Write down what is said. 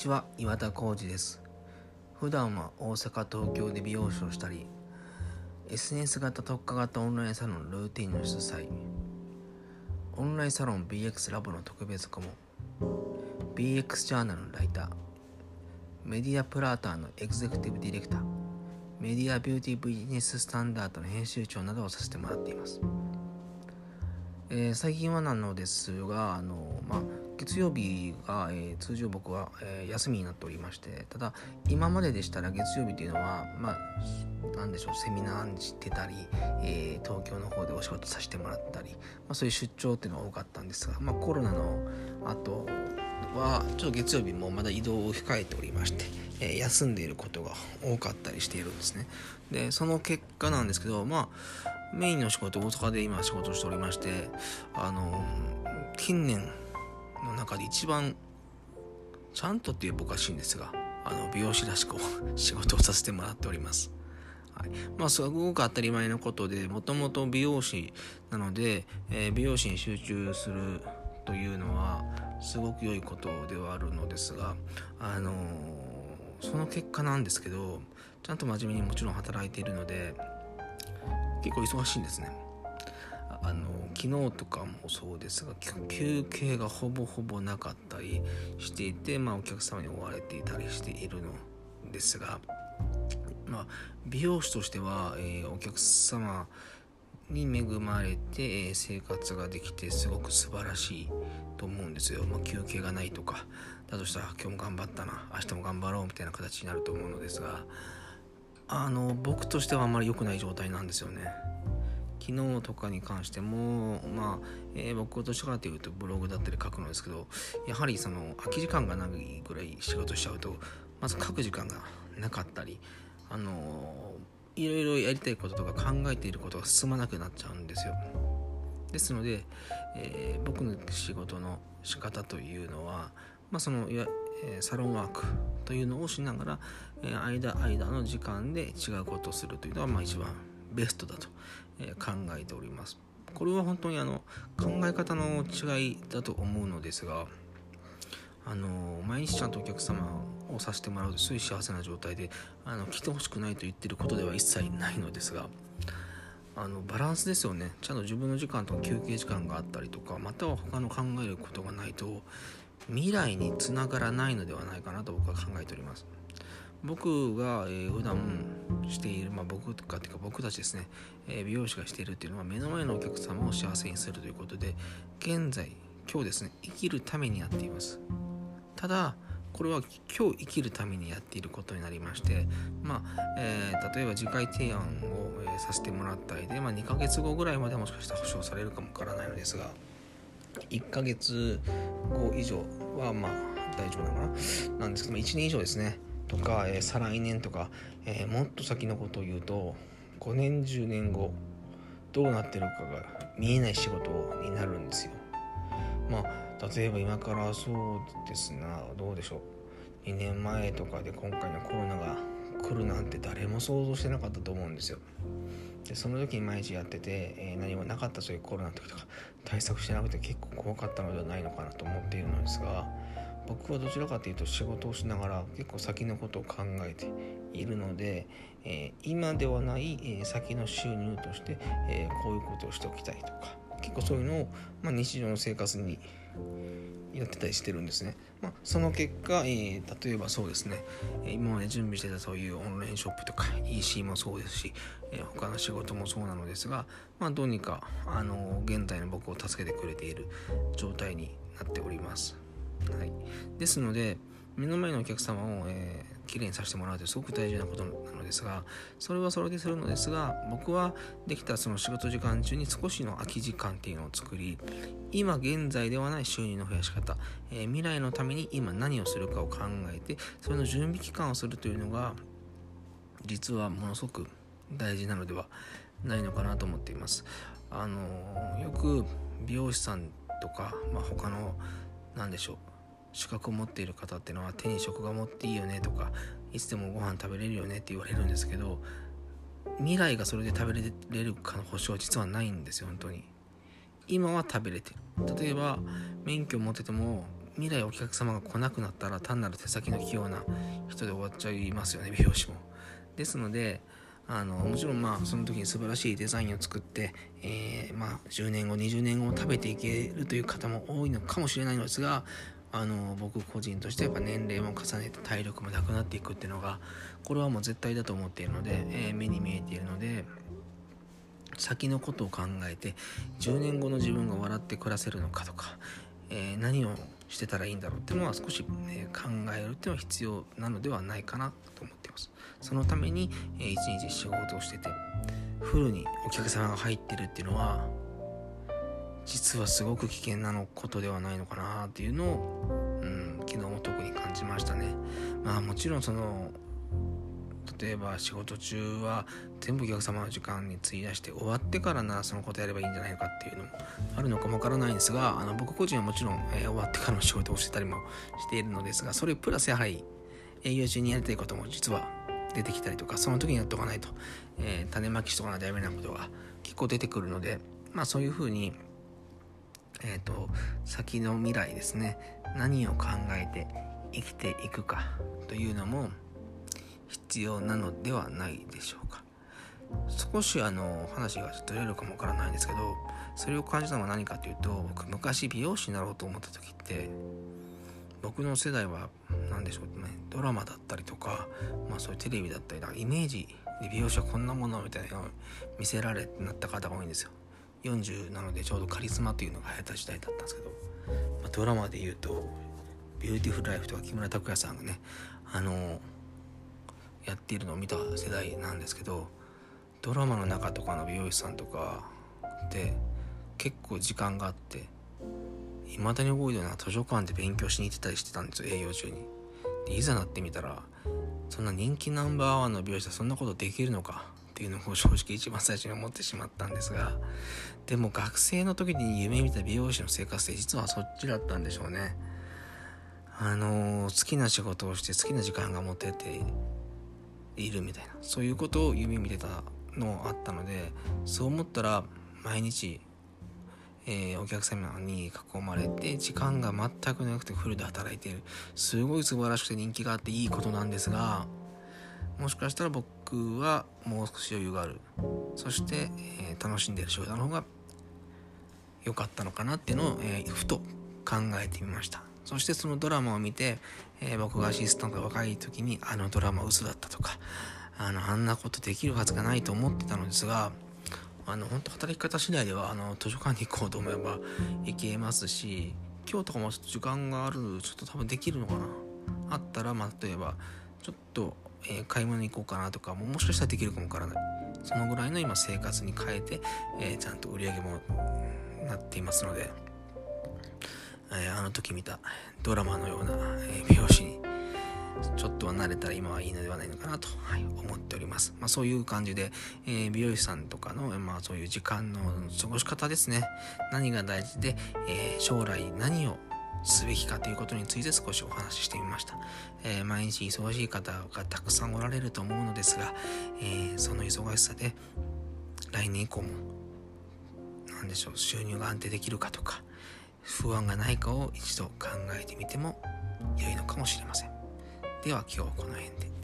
ちは岩田浩二です。普段は大阪東京で美容師をしたり SNS 型特化型オンラインサロンルーティンの主催。オンラインサロン BX ラボの特別顧問。BX ジャーナルのライター。メディアプラーターのエグゼクティブディレクター。メディアビューティービジネススタンダードの編集長などをさせてもらっています、えー、最近はなのですがあのまあ月曜日が、えー、通常僕は、えー、休みになっておりましてただ今まででしたら月曜日というのはまあ何でしょうセミナーにしてたり、えー、東京の方でお仕事させてもらったり、まあ、そういう出張っていうのが多かったんですが、まあ、コロナの後はちょっと月曜日もまだ移動を控えておりまして、えー、休んでいることが多かったりしているんですね。でその結果なんですけどまあメインの仕事大阪で今仕事しておりましてあの近年の中で一番ちゃんとっていう僕はしいんですがあの美容師らしく 仕事をさせてもらっております。はい、まあすごく当たり前のことでもともと美容師なので、えー、美容師に集中するというのはすごく良いことではあるのですが、あのー、その結果なんですけどちゃんと真面目にもちろん働いているので結構忙しいんですね。あの昨日とかもそうですが休憩がほぼほぼなかったりしていて、まあ、お客様に追われていたりしているのですが、まあ、美容師としては、えー、お客様に恵まれて、えー、生活ができてすごく素晴らしいと思うんですよ、まあ、休憩がないとかだとしたら今日も頑張ったな明日も頑張ろうみたいな形になると思うのですがあの僕としてはあんまり良くない状態なんですよね。昨日とかに関しても、まあえー、僕どちらかというとブログだったり書くのですけどやはりその空き時間が長いぐらい仕事しちゃうとまず書く時間がなかったりあのいろいろやりたいこととか考えていることが進まなくなっちゃうんですよ。ですので、えー、僕の仕事の仕方というのは、まあ、そのいわサロンワークというのをしながら、えー、間間の時間で違うことをするというのは、まあ、一番ベストだと考えております。これは本当にあの考え方の違いだと思うのですがあの毎日ちゃんとお客様をさせてもらうとそうい幸せな状態であの来てほしくないと言ってることでは一切ないのですがあのバランスですよねちゃんと自分の時間と休憩時間があったりとかまたは他の考えることがないと未来につながらないのではないかなと僕は考えております。僕が、えー、普段している、まあ、僕とかっていうか僕たちですね、えー、美容師がしているっていうのは目の前のお客様を幸せにするということで現在今日ですね生きるためにやっています。ただこれは今日生きるためにやっていることになりましてまあ、えー、例えば次回提案を、えー、させてもらったりで、まあ、2ヶ月後ぐらいまでもしかしたら保証されるかもわからないのですが1ヶ月後以上はまあ大丈夫なのかな。なんですけど1年以上ですねとか、えー、再来年とか、えー、もっと先のことを言うと5年10年後どうなってるかが見えない仕事になるんですよ。まあ例えば今からそうですなどうでしょう2年前とかで今回のコロナが来るなんて誰も想像してなかったと思うんですよ。でその時に毎日やってて、えー、何もなかったそういうコロナの時とか対策してなくて結構怖かったのではないのかなと思っているのですが僕はどちらかというと仕事をしながら結構先のことを考えているので、えー、今ではない、えー、先の収入として、えー、こういうことをしておきたいとか結構そういうのを、まあ、日常の生活にやってたりしてるんですね。まあ、その結果、えー、例えばそうですね、今まで準備してたそういうオンラインショップとか EC もそうですし、えー、他の仕事もそうなのですが、まあ、どうにか、あの現在の僕を助けてくれている状態になっております。はい、ですので目の前のお客様を、えー、きれいにさせてもらうってすごく大事なことなのですがそれはそれでするのですが僕はできたその仕事時間中に少しの空き時間っていうのを作り今現在ではない収入の増やし方、えー、未来のために今何をするかを考えてそれの準備期間をするというのが実はものすごく大事なのではないのかなと思っています。あのよく美容師さんとか、まあ、他の何でしょう。資格を持っている方っていうのは手に職が持っていいよねとかいつでもご飯食べれるよねって言われるんですけど未来がそれで食べれるかの保証は実はないんですよ本当に。今は食べれてる。例えば免許を持ってても未来お客様が来なくなったら単なる手先の器用な人で終わっちゃいますよね美容師も。ですのであのもちろんまあその時に素晴らしいデザインを作って、えー、まあ10年後20年後も食べていけるという方も多いのかもしれないのですがあの僕個人としてやっぱ年齢も重ねて体力もなくなっていくっていうのがこれはもう絶対だと思っているので、えー、目に見えているので先のことを考えて10年後の自分が笑って暮らせるのかとか、えー、何をしてたらいいんだろうっていうのは少し、え考えるっていうのは必要なのではないかなと思っています。そのために、えー、一日仕事をしててフルにお客様が入ってるっていうのは実はすごく危険なのことではないのかなっていうのを、うん、昨日も特に感じましたね。まあもちろんその例えば仕事中は全部お客様の時間に費やして終わってからなそのことやればいいんじゃないかっていうのもあるのかもわからないんですがあの僕個人はもちろん、えー、終わってからの仕事をしてたりもしているのですがそれプラスやはり営業中にやりたいことも実は出てきたりとかその時にやっておかないと、えー、種まきしとかないとダメなことが結構出てくるのでまあそういうふうにえっ、ー、と先の未来ですね何を考えて生きていくかというのも必要なのではないでしょうか。少しあの話がちょっとずれるかもわからないんですけどそれを感じたのは何かというと僕昔美容師になろうと思った時って僕の世代は何でしょうねドラマだったりとか、まあ、そういうテレビだったりなんかイメージで美容師はこんなものみたいなのを見せられてなった方が多いんですよ。40なのでちょうどカリスマというのが流行った時代だったんですけど、まあ、ドラマで言うと「ビューティフルライフ」とか木村拓哉さんがねあのやっているのを見た世代なんですけどドラマの中とかの美容師さんとかで結構時間があっていまだに覚えてるのは図書館で勉強しに行ってたりしてたんですよ営業中に。でいざなってみたらそんな人気ナンバーワンの美容師はそんなことできるのかっていうのを 正直一番最初に思ってしまったんですがでも学生の時に夢見た美容師の生活って実はそっちだったんでしょうね。あの好きな仕事をして好きな時間が持てているみたいなそういうことを夢見てたのあったのでそう思ったら毎日、えー、お客様に囲まれて時間が全くなくてフルで働いている。すごい素晴らしくて人気があっていいことなんですがもしかしたら僕はもう少し余裕がある。そして、えー、楽しんでる仕事の方が良かったのかなっていうのを、えー、ふと考えてみました。そしてそのドラマを見て、えー、僕がアシスタントが若い時にあのドラマ嘘だったとかあのあんなことできるはずがないと思ってたのですがあの本当働き方次第ではあの図書館に行こうと思えば行けますし今日とかも時間があるちょっと多分できるのかな。あったら、まあ、例えばちょっと、えー、買い物に行こうかなとかももしかしたらできるかもわからない。そのぐらいの今生活に変えて、えー、ちゃんと売り上げもなっていますので。えー、あの時見たドラマのような、えー、美容師にちょっとは慣れたら今はいいのではないのかなと、はい、思っております。まあ、そういう感じで、えー、美容師さんとかの、まあ、そういう時間の過ごし方ですね。何が大事で、えー、将来何をすべきかということについて少しお話ししてみました。えー、毎日忙しい方がたくさんおられると思うのですが、えその忙しさで来年以降も何でしょう収入が安定できるかとか、不安がないかを一度考えてみても良いのかもしれません。では今日はこの辺で。